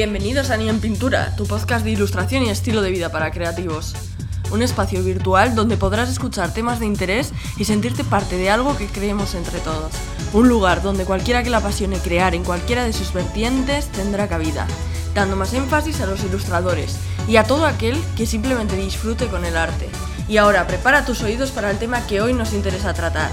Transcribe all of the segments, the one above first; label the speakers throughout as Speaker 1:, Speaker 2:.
Speaker 1: Bienvenidos a Ni en Pintura, tu podcast de ilustración y estilo de vida para creativos. Un espacio virtual donde podrás escuchar temas de interés y sentirte parte de algo que creemos entre todos. Un lugar donde cualquiera que le apasione crear en cualquiera de sus vertientes tendrá cabida, dando más énfasis a los ilustradores y a todo aquel que simplemente disfrute con el arte. Y ahora prepara tus oídos para el tema que hoy nos interesa tratar.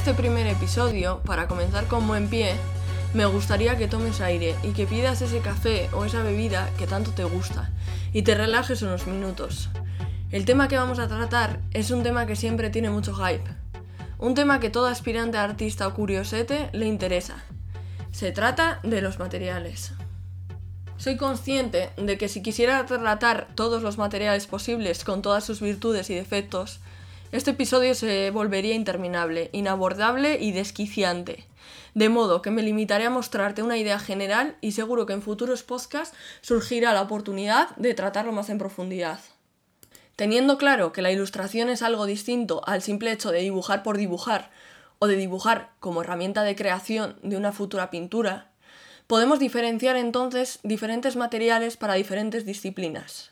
Speaker 1: Este primer episodio, para comenzar con buen pie, me gustaría que tomes aire y que pidas ese café o esa bebida que tanto te gusta y te relajes unos minutos. El tema que vamos a tratar es un tema que siempre tiene mucho hype. Un tema que todo aspirante artista o curiosete le interesa. Se trata de los materiales. Soy consciente de que si quisiera tratar todos los materiales posibles con todas sus virtudes y defectos, este episodio se volvería interminable, inabordable y desquiciante. De modo que me limitaré a mostrarte una idea general y seguro que en futuros podcasts surgirá la oportunidad de tratarlo más en profundidad. Teniendo claro que la ilustración es algo distinto al simple hecho de dibujar por dibujar o de dibujar como herramienta de creación de una futura pintura, podemos diferenciar entonces diferentes materiales para diferentes disciplinas.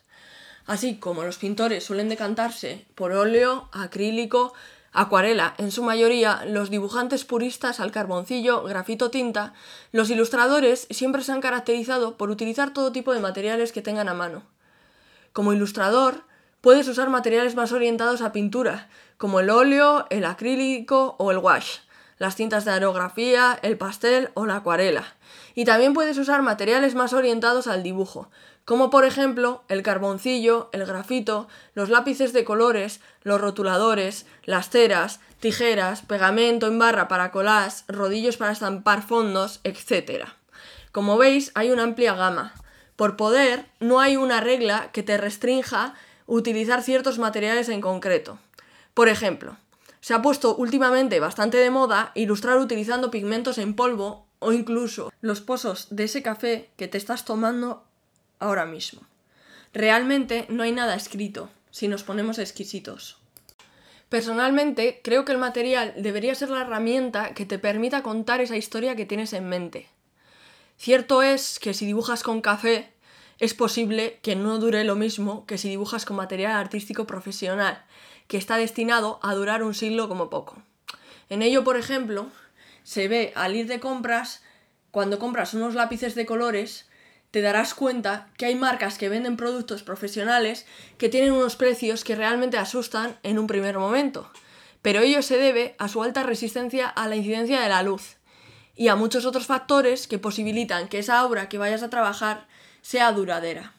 Speaker 1: Así como los pintores suelen decantarse por óleo, acrílico, acuarela, en su mayoría los dibujantes puristas al carboncillo, grafito tinta, los ilustradores siempre se han caracterizado por utilizar todo tipo de materiales que tengan a mano. Como ilustrador, puedes usar materiales más orientados a pintura, como el óleo, el acrílico o el wash, las tintas de aerografía, el pastel o la acuarela. Y también puedes usar materiales más orientados al dibujo, como por ejemplo el carboncillo, el grafito, los lápices de colores, los rotuladores, las ceras, tijeras, pegamento en barra para colas, rodillos para estampar fondos, etc. Como veis, hay una amplia gama. Por poder, no hay una regla que te restrinja utilizar ciertos materiales en concreto. Por ejemplo, se ha puesto últimamente bastante de moda ilustrar utilizando pigmentos en polvo o incluso los pozos de ese café que te estás tomando ahora mismo. Realmente no hay nada escrito, si nos ponemos exquisitos. Personalmente, creo que el material debería ser la herramienta que te permita contar esa historia que tienes en mente. Cierto es que si dibujas con café, es posible que no dure lo mismo que si dibujas con material artístico profesional, que está destinado a durar un siglo como poco. En ello, por ejemplo, se ve al ir de compras, cuando compras unos lápices de colores, te darás cuenta que hay marcas que venden productos profesionales que tienen unos precios que realmente asustan en un primer momento, pero ello se debe a su alta resistencia a la incidencia de la luz y a muchos otros factores que posibilitan que esa obra que vayas a trabajar sea duradera.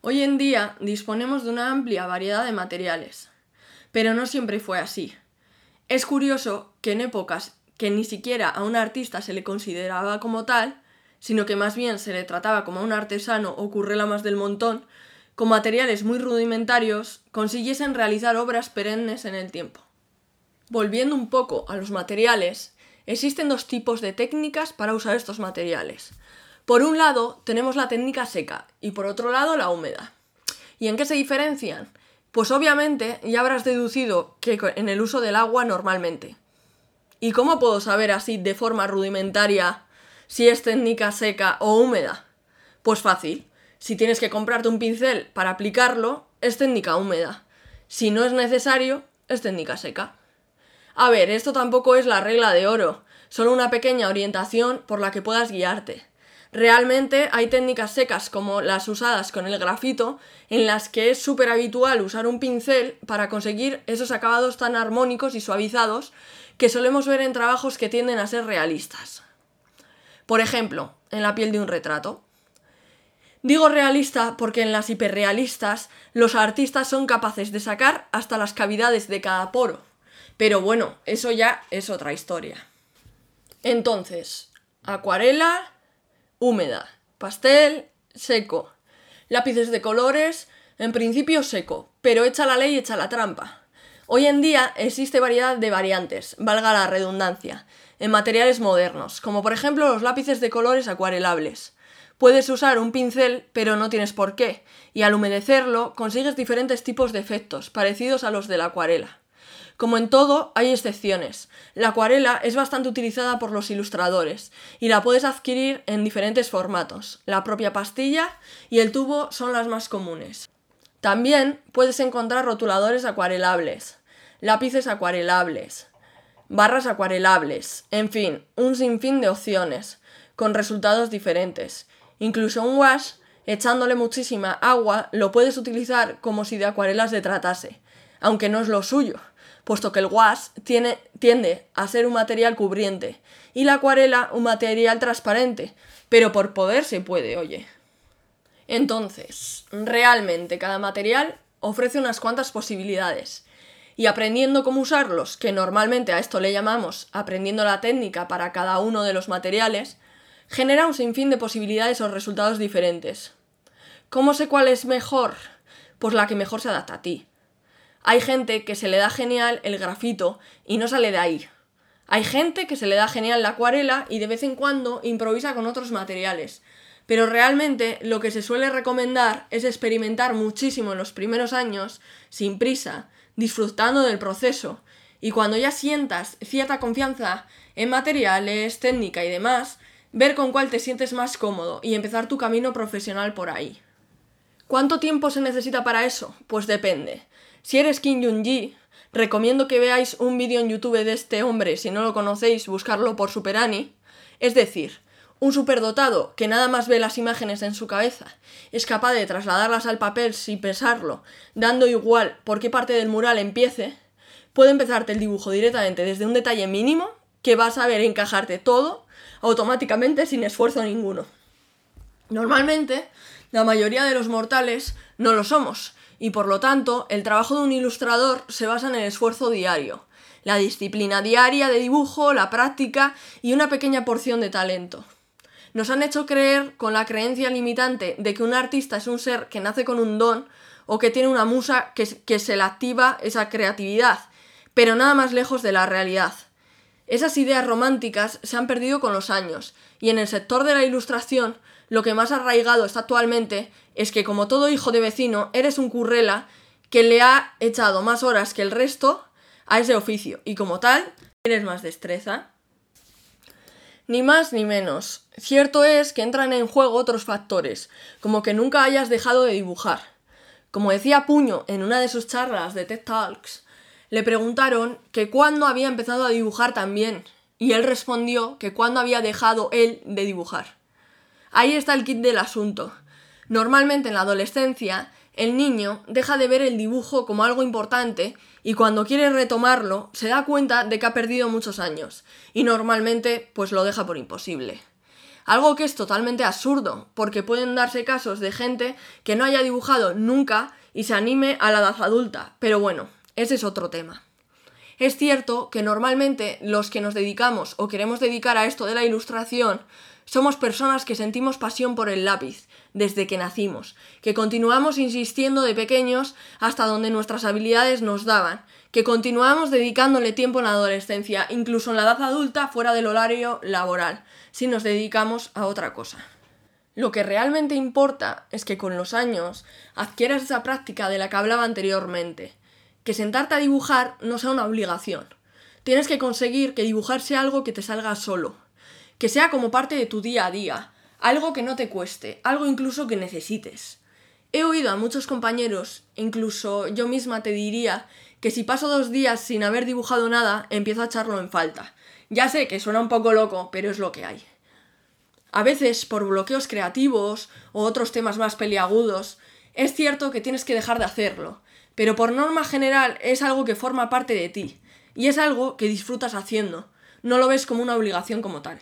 Speaker 1: Hoy en día disponemos de una amplia variedad de materiales, pero no siempre fue así. Es curioso que en épocas que ni siquiera a un artista se le consideraba como tal, sino que más bien se le trataba como a un artesano o currela más del montón, con materiales muy rudimentarios, consiguiesen realizar obras perennes en el tiempo. Volviendo un poco a los materiales, existen dos tipos de técnicas para usar estos materiales. Por un lado tenemos la técnica seca y por otro lado la húmeda. ¿Y en qué se diferencian? Pues obviamente ya habrás deducido que en el uso del agua normalmente. ¿Y cómo puedo saber así de forma rudimentaria si es técnica seca o húmeda? Pues fácil. Si tienes que comprarte un pincel para aplicarlo, es técnica húmeda. Si no es necesario, es técnica seca. A ver, esto tampoco es la regla de oro, solo una pequeña orientación por la que puedas guiarte. Realmente hay técnicas secas como las usadas con el grafito, en las que es súper habitual usar un pincel para conseguir esos acabados tan armónicos y suavizados que solemos ver en trabajos que tienden a ser realistas. Por ejemplo, en la piel de un retrato. Digo realista porque en las hiperrealistas los artistas son capaces de sacar hasta las cavidades de cada poro. Pero bueno, eso ya es otra historia. Entonces, acuarela, húmeda, pastel, seco. Lápices de colores, en principio seco, pero echa la ley, echa la trampa. Hoy en día existe variedad de variantes, valga la redundancia, en materiales modernos, como por ejemplo los lápices de colores acuarelables. Puedes usar un pincel, pero no tienes por qué, y al humedecerlo consigues diferentes tipos de efectos, parecidos a los de la acuarela. Como en todo, hay excepciones. La acuarela es bastante utilizada por los ilustradores y la puedes adquirir en diferentes formatos. La propia pastilla y el tubo son las más comunes. También puedes encontrar rotuladores acuarelables, lápices acuarelables, barras acuarelables, en fin, un sinfín de opciones, con resultados diferentes. Incluso un wash, echándole muchísima agua, lo puedes utilizar como si de acuarelas se tratase, aunque no es lo suyo, puesto que el wash tiende a ser un material cubriente y la acuarela un material transparente, pero por poder se puede, oye. Entonces, realmente cada material ofrece unas cuantas posibilidades, y aprendiendo cómo usarlos, que normalmente a esto le llamamos aprendiendo la técnica para cada uno de los materiales, genera un sinfín de posibilidades o resultados diferentes. ¿Cómo sé cuál es mejor? Pues la que mejor se adapta a ti. Hay gente que se le da genial el grafito y no sale de ahí. Hay gente que se le da genial la acuarela y de vez en cuando improvisa con otros materiales. Pero realmente lo que se suele recomendar es experimentar muchísimo en los primeros años, sin prisa, disfrutando del proceso. Y cuando ya sientas cierta confianza en materiales, técnica y demás, ver con cuál te sientes más cómodo y empezar tu camino profesional por ahí. ¿Cuánto tiempo se necesita para eso? Pues depende. Si eres Kim Jung-ji, recomiendo que veáis un vídeo en YouTube de este hombre, si no lo conocéis, buscarlo por Superani. Es decir, un superdotado que nada más ve las imágenes en su cabeza, es capaz de trasladarlas al papel sin pensarlo, dando igual por qué parte del mural empiece, puede empezarte el dibujo directamente desde un detalle mínimo que vas a ver encajarte todo automáticamente sin esfuerzo ninguno. Normalmente, la mayoría de los mortales no lo somos, y por lo tanto, el trabajo de un ilustrador se basa en el esfuerzo diario, la disciplina diaria de dibujo, la práctica y una pequeña porción de talento. Nos han hecho creer con la creencia limitante de que un artista es un ser que nace con un don o que tiene una musa que, que se le activa esa creatividad, pero nada más lejos de la realidad. Esas ideas románticas se han perdido con los años, y en el sector de la ilustración lo que más arraigado está actualmente es que como todo hijo de vecino eres un currela que le ha echado más horas que el resto a ese oficio, y como tal tienes más destreza. Ni más ni menos. Cierto es que entran en juego otros factores, como que nunca hayas dejado de dibujar. Como decía Puño en una de sus charlas de TED Talks, le preguntaron que cuándo había empezado a dibujar también, y él respondió que cuándo había dejado él de dibujar. Ahí está el kit del asunto. Normalmente en la adolescencia, el niño deja de ver el dibujo como algo importante y cuando quiere retomarlo se da cuenta de que ha perdido muchos años y normalmente pues lo deja por imposible. Algo que es totalmente absurdo, porque pueden darse casos de gente que no haya dibujado nunca y se anime a la edad adulta, pero bueno, ese es otro tema. Es cierto que normalmente los que nos dedicamos o queremos dedicar a esto de la ilustración somos personas que sentimos pasión por el lápiz desde que nacimos, que continuamos insistiendo de pequeños hasta donde nuestras habilidades nos daban, que continuamos dedicándole tiempo en la adolescencia, incluso en la edad adulta fuera del horario laboral, si nos dedicamos a otra cosa. Lo que realmente importa es que con los años adquieras esa práctica de la que hablaba anteriormente, que sentarte a dibujar no sea una obligación. Tienes que conseguir que dibujar sea algo que te salga solo, que sea como parte de tu día a día, algo que no te cueste, algo incluso que necesites. He oído a muchos compañeros, incluso yo misma te diría, que si paso dos días sin haber dibujado nada, empiezo a echarlo en falta. Ya sé que suena un poco loco, pero es lo que hay. A veces, por bloqueos creativos o otros temas más peliagudos, es cierto que tienes que dejar de hacerlo, pero por norma general es algo que forma parte de ti y es algo que disfrutas haciendo, no lo ves como una obligación como tal.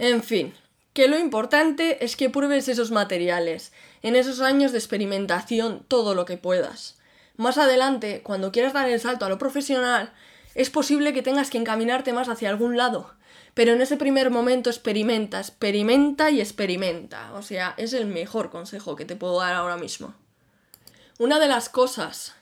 Speaker 1: En fin, que lo importante es que pruebes esos materiales, en esos años de experimentación todo lo que puedas. Más adelante, cuando quieras dar el salto a lo profesional, es posible que tengas que encaminarte más hacia algún lado, pero en ese primer momento experimenta, experimenta y experimenta. O sea, es el mejor consejo que te puedo dar ahora mismo. Una de las cosas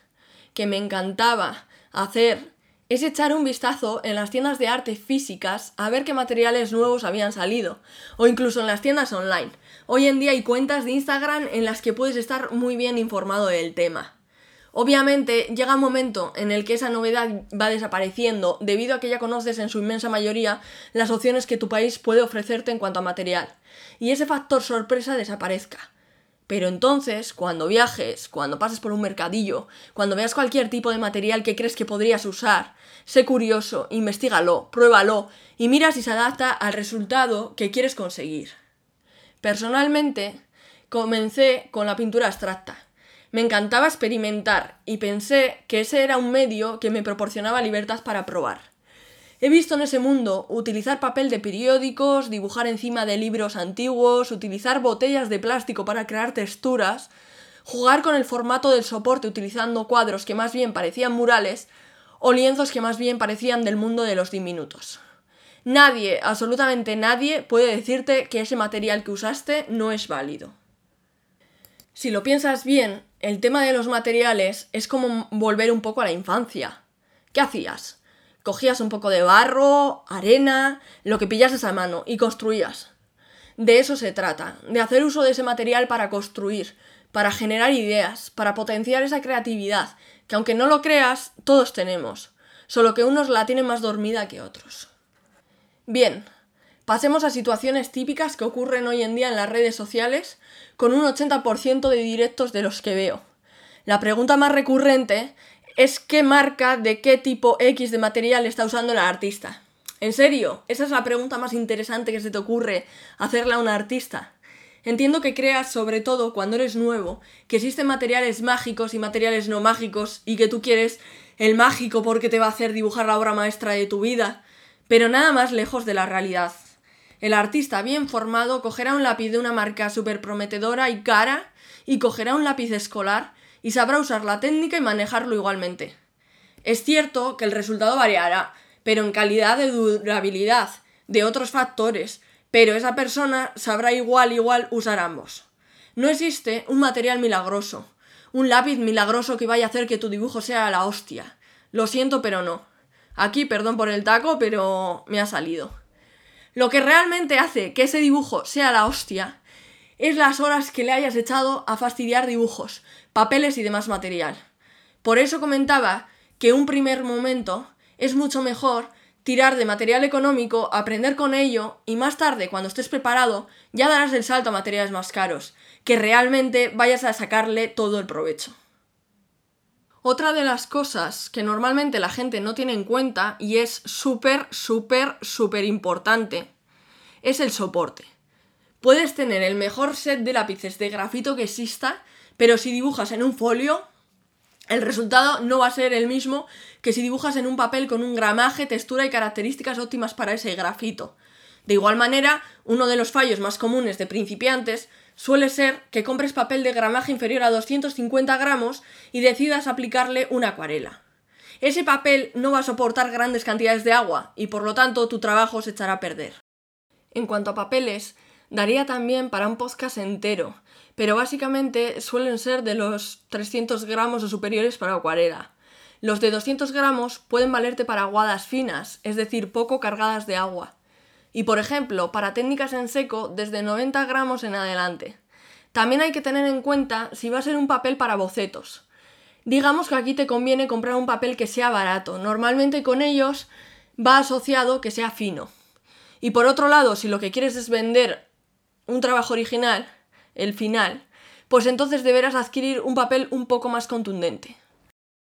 Speaker 1: que me encantaba hacer es echar un vistazo en las tiendas de arte físicas a ver qué materiales nuevos habían salido, o incluso en las tiendas online. Hoy en día hay cuentas de Instagram en las que puedes estar muy bien informado del tema. Obviamente llega un momento en el que esa novedad va desapareciendo debido a que ya conoces en su inmensa mayoría las opciones que tu país puede ofrecerte en cuanto a material, y ese factor sorpresa desaparezca. Pero entonces, cuando viajes, cuando pases por un mercadillo, cuando veas cualquier tipo de material que crees que podrías usar, sé curioso, investigalo, pruébalo y mira si se adapta al resultado que quieres conseguir. Personalmente, comencé con la pintura abstracta. Me encantaba experimentar y pensé que ese era un medio que me proporcionaba libertad para probar. He visto en ese mundo utilizar papel de periódicos, dibujar encima de libros antiguos, utilizar botellas de plástico para crear texturas, jugar con el formato del soporte utilizando cuadros que más bien parecían murales o lienzos que más bien parecían del mundo de los diminutos. Nadie, absolutamente nadie, puede decirte que ese material que usaste no es válido. Si lo piensas bien, el tema de los materiales es como volver un poco a la infancia. ¿Qué hacías? Cogías un poco de barro, arena, lo que pillases a mano y construías. De eso se trata, de hacer uso de ese material para construir, para generar ideas, para potenciar esa creatividad, que aunque no lo creas, todos tenemos, solo que unos la tienen más dormida que otros. Bien, pasemos a situaciones típicas que ocurren hoy en día en las redes sociales, con un 80% de directos de los que veo. La pregunta más recurrente es qué marca de qué tipo X de material está usando el artista. ¿En serio? Esa es la pregunta más interesante que se te ocurre hacerle a un artista. Entiendo que creas, sobre todo cuando eres nuevo, que existen materiales mágicos y materiales no mágicos y que tú quieres el mágico porque te va a hacer dibujar la obra maestra de tu vida, pero nada más lejos de la realidad. El artista bien formado cogerá un lápiz de una marca súper prometedora y cara y cogerá un lápiz escolar y sabrá usar la técnica y manejarlo igualmente. Es cierto que el resultado variará, pero en calidad de durabilidad, de otros factores, pero esa persona sabrá igual igual usar ambos. No existe un material milagroso, un lápiz milagroso que vaya a hacer que tu dibujo sea la hostia. Lo siento, pero no. Aquí, perdón por el taco, pero me ha salido. Lo que realmente hace que ese dibujo sea la hostia es las horas que le hayas echado a fastidiar dibujos, papeles y demás material. Por eso comentaba que un primer momento es mucho mejor tirar de material económico, aprender con ello y más tarde, cuando estés preparado, ya darás el salto a materiales más caros, que realmente vayas a sacarle todo el provecho. Otra de las cosas que normalmente la gente no tiene en cuenta y es súper, súper, súper importante es el soporte. Puedes tener el mejor set de lápices de grafito que exista, pero si dibujas en un folio, el resultado no va a ser el mismo que si dibujas en un papel con un gramaje, textura y características óptimas para ese grafito. De igual manera, uno de los fallos más comunes de principiantes suele ser que compres papel de gramaje inferior a 250 gramos y decidas aplicarle una acuarela. Ese papel no va a soportar grandes cantidades de agua y por lo tanto tu trabajo se echará a perder. En cuanto a papeles, daría también para un podcast entero, pero básicamente suelen ser de los 300 gramos o superiores para acuarela. Los de 200 gramos pueden valerte para aguadas finas, es decir, poco cargadas de agua. Y por ejemplo, para técnicas en seco, desde 90 gramos en adelante. También hay que tener en cuenta si va a ser un papel para bocetos. Digamos que aquí te conviene comprar un papel que sea barato. Normalmente con ellos va asociado que sea fino. Y por otro lado, si lo que quieres es vender un trabajo original, el final, pues entonces deberás adquirir un papel un poco más contundente.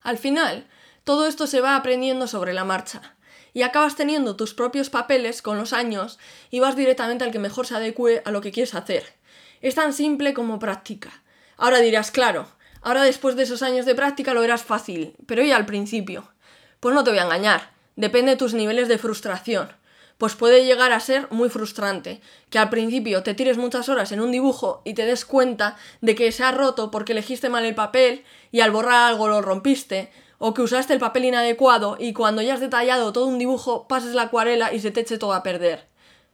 Speaker 1: Al final, todo esto se va aprendiendo sobre la marcha, y acabas teniendo tus propios papeles con los años y vas directamente al que mejor se adecue a lo que quieres hacer. Es tan simple como práctica. Ahora dirás, claro, ahora después de esos años de práctica lo verás fácil, pero ¿y al principio? Pues no te voy a engañar, depende de tus niveles de frustración pues puede llegar a ser muy frustrante, que al principio te tires muchas horas en un dibujo y te des cuenta de que se ha roto porque elegiste mal el papel y al borrar algo lo rompiste, o que usaste el papel inadecuado y cuando ya has detallado todo un dibujo pases la acuarela y se te eche todo a perder.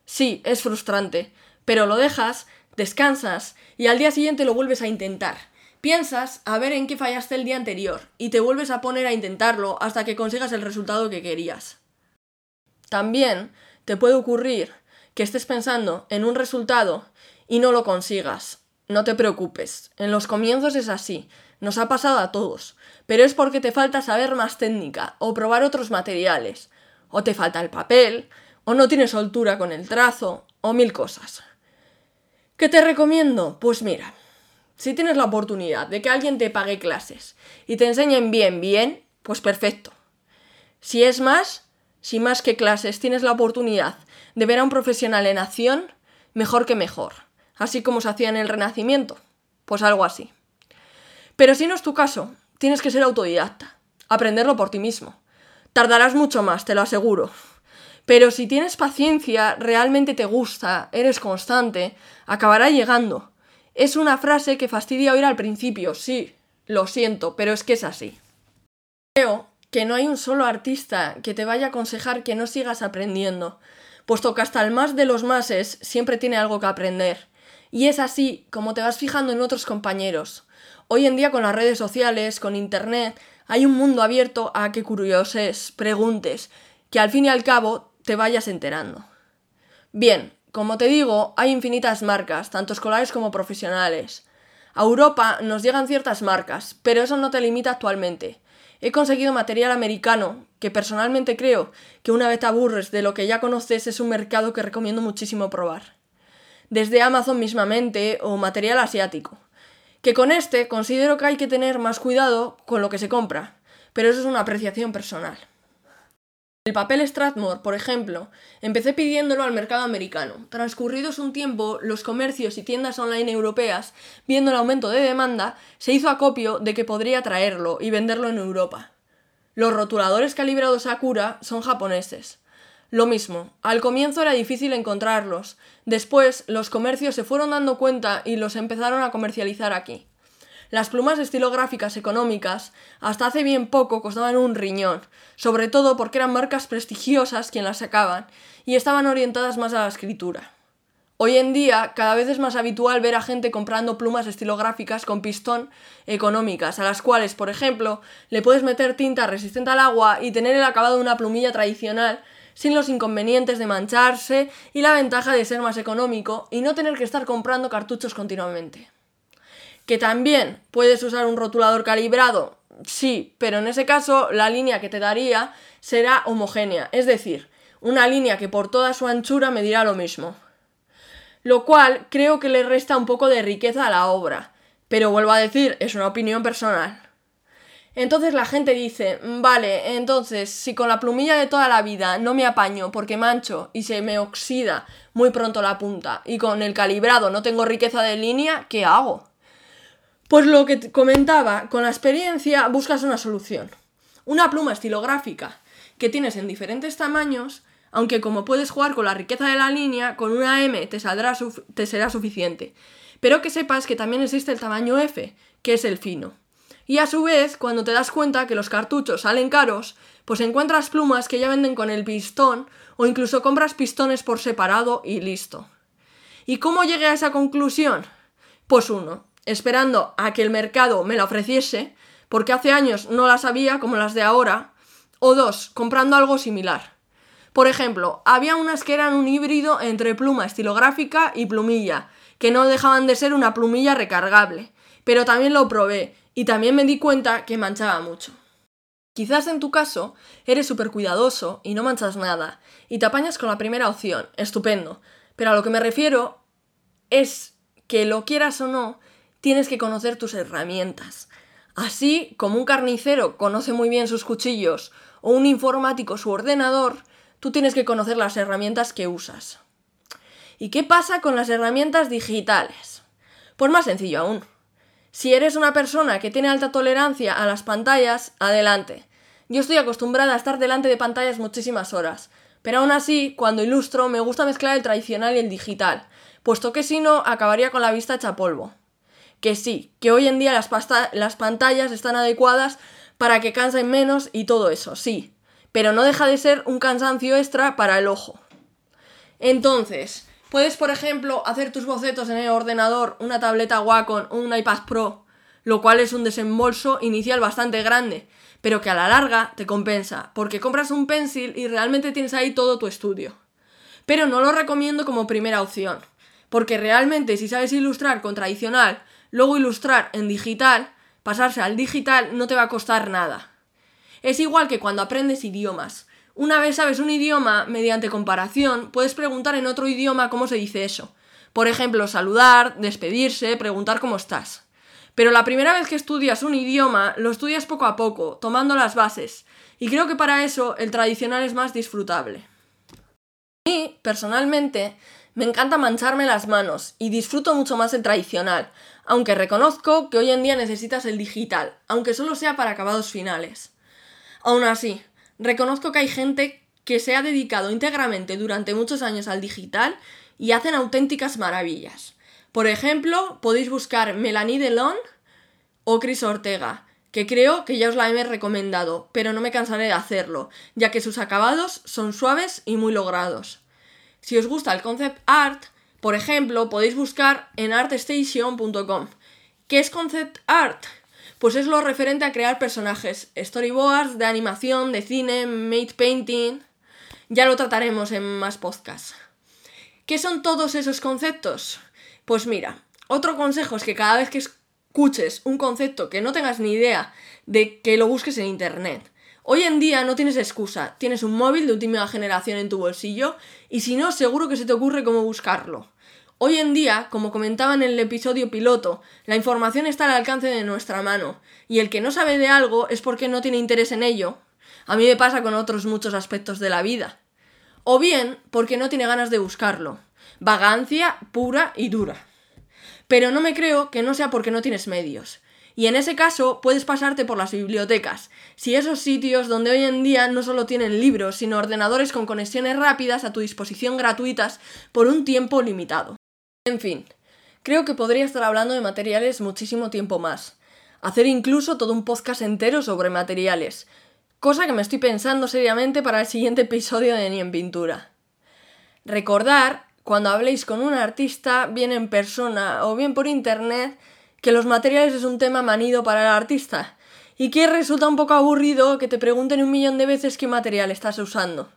Speaker 1: Sí, es frustrante, pero lo dejas, descansas y al día siguiente lo vuelves a intentar. Piensas a ver en qué fallaste el día anterior y te vuelves a poner a intentarlo hasta que consigas el resultado que querías. También te puede ocurrir que estés pensando en un resultado y no lo consigas. No te preocupes, en los comienzos es así, nos ha pasado a todos, pero es porque te falta saber más técnica o probar otros materiales, o te falta el papel, o no tienes soltura con el trazo, o mil cosas. ¿Qué te recomiendo? Pues mira, si tienes la oportunidad de que alguien te pague clases y te enseñen bien, bien, pues perfecto. Si es más, si más que clases tienes la oportunidad de ver a un profesional en acción, mejor que mejor. Así como se hacía en el Renacimiento. Pues algo así. Pero si no es tu caso, tienes que ser autodidacta. Aprenderlo por ti mismo. Tardarás mucho más, te lo aseguro. Pero si tienes paciencia, realmente te gusta, eres constante, acabará llegando. Es una frase que fastidia oír al principio, sí, lo siento, pero es que es así. Creo que no hay un solo artista que te vaya a aconsejar que no sigas aprendiendo, puesto que hasta el más de los máses siempre tiene algo que aprender. Y es así como te vas fijando en otros compañeros. Hoy en día con las redes sociales, con internet, hay un mundo abierto a que curioses, preguntes, que al fin y al cabo te vayas enterando. Bien, como te digo, hay infinitas marcas, tanto escolares como profesionales. A Europa nos llegan ciertas marcas, pero eso no te limita actualmente. He conseguido material americano, que personalmente creo que una vez te aburres de lo que ya conoces es un mercado que recomiendo muchísimo probar. Desde Amazon mismamente o material asiático. Que con este considero que hay que tener más cuidado con lo que se compra, pero eso es una apreciación personal. El papel Strathmore, por ejemplo, empecé pidiéndolo al mercado americano. Transcurridos un tiempo, los comercios y tiendas online europeas, viendo el aumento de demanda, se hizo acopio de que podría traerlo y venderlo en Europa. Los rotuladores calibrados Sakura son japoneses. Lo mismo, al comienzo era difícil encontrarlos, después los comercios se fueron dando cuenta y los empezaron a comercializar aquí. Las plumas estilográficas económicas hasta hace bien poco costaban un riñón, sobre todo porque eran marcas prestigiosas quien las sacaban y estaban orientadas más a la escritura. Hoy en día cada vez es más habitual ver a gente comprando plumas estilográficas con pistón económicas, a las cuales, por ejemplo, le puedes meter tinta resistente al agua y tener el acabado de una plumilla tradicional sin los inconvenientes de mancharse y la ventaja de ser más económico y no tener que estar comprando cartuchos continuamente. Que también puedes usar un rotulador calibrado, sí, pero en ese caso la línea que te daría será homogénea, es decir, una línea que por toda su anchura medirá lo mismo. Lo cual creo que le resta un poco de riqueza a la obra, pero vuelvo a decir, es una opinión personal. Entonces la gente dice, vale, entonces si con la plumilla de toda la vida no me apaño porque mancho y se me oxida muy pronto la punta y con el calibrado no tengo riqueza de línea, ¿qué hago? Pues lo que comentaba, con la experiencia buscas una solución. Una pluma estilográfica que tienes en diferentes tamaños, aunque como puedes jugar con la riqueza de la línea, con una M te, saldrá te será suficiente. Pero que sepas que también existe el tamaño F, que es el fino. Y a su vez, cuando te das cuenta que los cartuchos salen caros, pues encuentras plumas que ya venden con el pistón o incluso compras pistones por separado y listo. ¿Y cómo llegué a esa conclusión? Pues uno, esperando a que el mercado me la ofreciese, porque hace años no las había como las de ahora, o dos, comprando algo similar. Por ejemplo, había unas que eran un híbrido entre pluma estilográfica y plumilla, que no dejaban de ser una plumilla recargable, pero también lo probé y también me di cuenta que manchaba mucho. Quizás en tu caso eres súper cuidadoso y no manchas nada, y te apañas con la primera opción, estupendo, pero a lo que me refiero es que lo quieras o no, tienes que conocer tus herramientas. Así como un carnicero conoce muy bien sus cuchillos o un informático su ordenador, tú tienes que conocer las herramientas que usas. ¿Y qué pasa con las herramientas digitales? Pues más sencillo aún. Si eres una persona que tiene alta tolerancia a las pantallas, adelante. Yo estoy acostumbrada a estar delante de pantallas muchísimas horas, pero aún así, cuando ilustro, me gusta mezclar el tradicional y el digital, puesto que si no, acabaría con la vista hecha polvo que sí, que hoy en día las, las pantallas están adecuadas para que cansen menos y todo eso, sí, pero no deja de ser un cansancio extra para el ojo. Entonces, puedes, por ejemplo, hacer tus bocetos en el ordenador, una tableta Wacom o un iPad Pro, lo cual es un desembolso inicial bastante grande, pero que a la larga te compensa, porque compras un pencil y realmente tienes ahí todo tu estudio. Pero no lo recomiendo como primera opción, porque realmente si sabes ilustrar con tradicional, luego ilustrar en digital, pasarse al digital no te va a costar nada. Es igual que cuando aprendes idiomas. Una vez sabes un idioma, mediante comparación, puedes preguntar en otro idioma cómo se dice eso. Por ejemplo, saludar, despedirse, preguntar cómo estás. Pero la primera vez que estudias un idioma, lo estudias poco a poco, tomando las bases. Y creo que para eso el tradicional es más disfrutable. Y, personalmente, me encanta mancharme las manos y disfruto mucho más el tradicional, aunque reconozco que hoy en día necesitas el digital, aunque solo sea para acabados finales. Aún así, reconozco que hay gente que se ha dedicado íntegramente durante muchos años al digital y hacen auténticas maravillas. Por ejemplo, podéis buscar Melanie Delon o Chris Ortega, que creo que ya os la he recomendado, pero no me cansaré de hacerlo, ya que sus acabados son suaves y muy logrados. Si os gusta el concept art, por ejemplo, podéis buscar en artstation.com. ¿Qué es concept art? Pues es lo referente a crear personajes, storyboards de animación, de cine, made painting. Ya lo trataremos en más podcasts. ¿Qué son todos esos conceptos? Pues mira, otro consejo es que cada vez que escuches un concepto que no tengas ni idea de que lo busques en internet. Hoy en día no tienes excusa, tienes un móvil de última generación en tu bolsillo y si no, seguro que se te ocurre cómo buscarlo. Hoy en día, como comentaba en el episodio piloto, la información está al alcance de nuestra mano, y el que no sabe de algo es porque no tiene interés en ello. A mí me pasa con otros muchos aspectos de la vida. O bien porque no tiene ganas de buscarlo vagancia pura y dura. Pero no me creo que no sea porque no tienes medios. Y en ese caso puedes pasarte por las bibliotecas, si esos sitios donde hoy en día no solo tienen libros, sino ordenadores con conexiones rápidas a tu disposición gratuitas por un tiempo limitado. En fin, creo que podría estar hablando de materiales muchísimo tiempo más. Hacer incluso todo un podcast entero sobre materiales, cosa que me estoy pensando seriamente para el siguiente episodio de Ni en Pintura. Recordar cuando habléis con un artista, bien en persona o bien por internet, que los materiales es un tema manido para el artista y que resulta un poco aburrido que te pregunten un millón de veces qué material estás usando.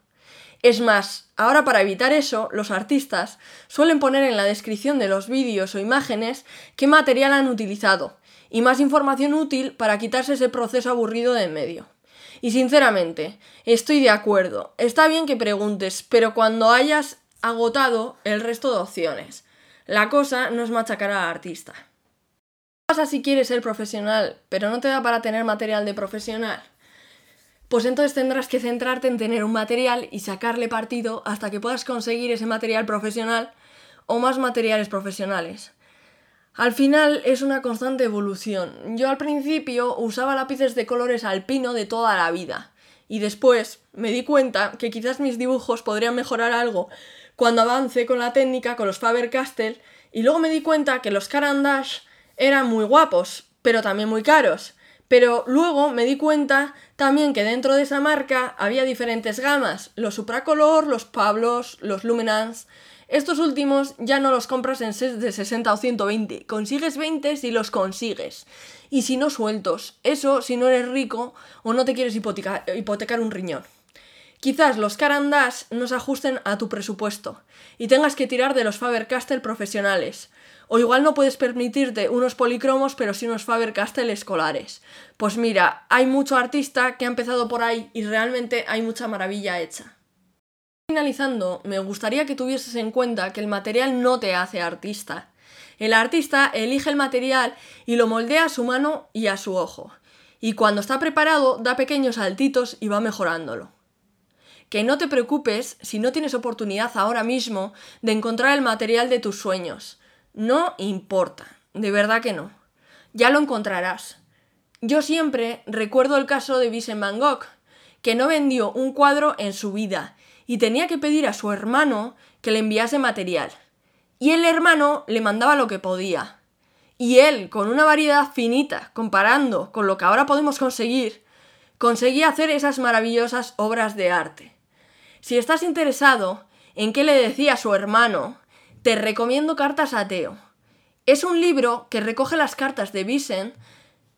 Speaker 1: Es más, ahora para evitar eso, los artistas suelen poner en la descripción de los vídeos o imágenes qué material han utilizado y más información útil para quitarse ese proceso aburrido de en medio. Y sinceramente, estoy de acuerdo. Está bien que preguntes, pero cuando hayas agotado el resto de opciones. La cosa no es machacar al artista. ¿Qué pasa si quieres ser profesional, pero no te da para tener material de profesional? Pues entonces tendrás que centrarte en tener un material y sacarle partido hasta que puedas conseguir ese material profesional o más materiales profesionales. Al final es una constante evolución. Yo al principio usaba lápices de colores alpino de toda la vida y después me di cuenta que quizás mis dibujos podrían mejorar algo cuando avancé con la técnica con los Faber-Castell y luego me di cuenta que los Caran eran muy guapos, pero también muy caros. Pero luego me di cuenta también que dentro de esa marca había diferentes gamas, los Supracolor, los Pablos, los Luminance. Estos últimos ya no los compras en sets de 60 o 120, consigues 20 si los consigues. Y si no sueltos, eso si no eres rico o no te quieres hipotecar un riñón. Quizás los Carandash no se ajusten a tu presupuesto y tengas que tirar de los Faber-Castell profesionales. O igual no puedes permitirte unos policromos, pero sí unos Faber-Castell escolares. Pues mira, hay mucho artista que ha empezado por ahí y realmente hay mucha maravilla hecha. Finalizando, me gustaría que tuvieses en cuenta que el material no te hace artista. El artista elige el material y lo moldea a su mano y a su ojo. Y cuando está preparado, da pequeños saltitos y va mejorándolo que no te preocupes si no tienes oportunidad ahora mismo de encontrar el material de tus sueños. No importa, de verdad que no. Ya lo encontrarás. Yo siempre recuerdo el caso de Vincent Van Gogh, que no vendió un cuadro en su vida y tenía que pedir a su hermano que le enviase material. Y el hermano le mandaba lo que podía. Y él, con una variedad finita, comparando con lo que ahora podemos conseguir, conseguía hacer esas maravillosas obras de arte. Si estás interesado en qué le decía su hermano, te recomiendo Cartas a Teo. Es un libro que recoge las cartas de Vicent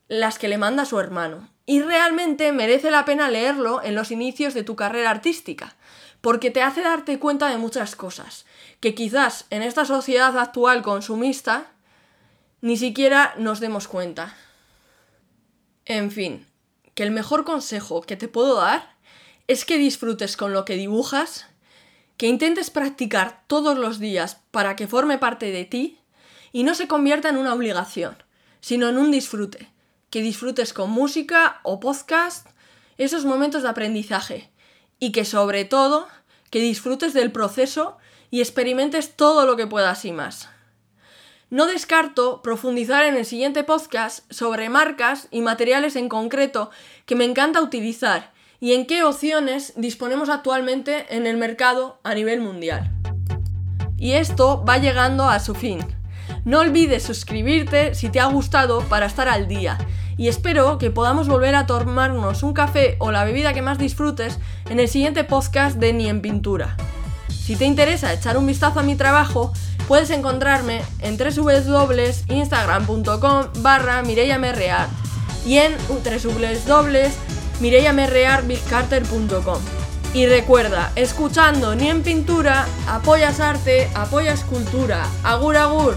Speaker 1: las que le manda su hermano. Y realmente merece la pena leerlo en los inicios de tu carrera artística, porque te hace darte cuenta de muchas cosas, que quizás en esta sociedad actual consumista ni siquiera nos demos cuenta. En fin, que el mejor consejo que te puedo dar es que disfrutes con lo que dibujas, que intentes practicar todos los días para que forme parte de ti y no se convierta en una obligación, sino en un disfrute. Que disfrutes con música o podcast esos momentos de aprendizaje y que sobre todo que disfrutes del proceso y experimentes todo lo que puedas y más. No descarto profundizar en el siguiente podcast sobre marcas y materiales en concreto que me encanta utilizar y en qué opciones disponemos actualmente en el mercado a nivel mundial. Y esto va llegando a su fin. No olvides suscribirte si te ha gustado para estar al día y espero que podamos volver a tomarnos un café o la bebida que más disfrutes en el siguiente podcast de Ni en Pintura. Si te interesa echar un vistazo a mi trabajo, puedes encontrarme en www.instagram.com barra y en www.mireyamerrearbigcarter.com. Y recuerda, escuchando ni en pintura, apoyas arte, apoyas cultura. Agur agur.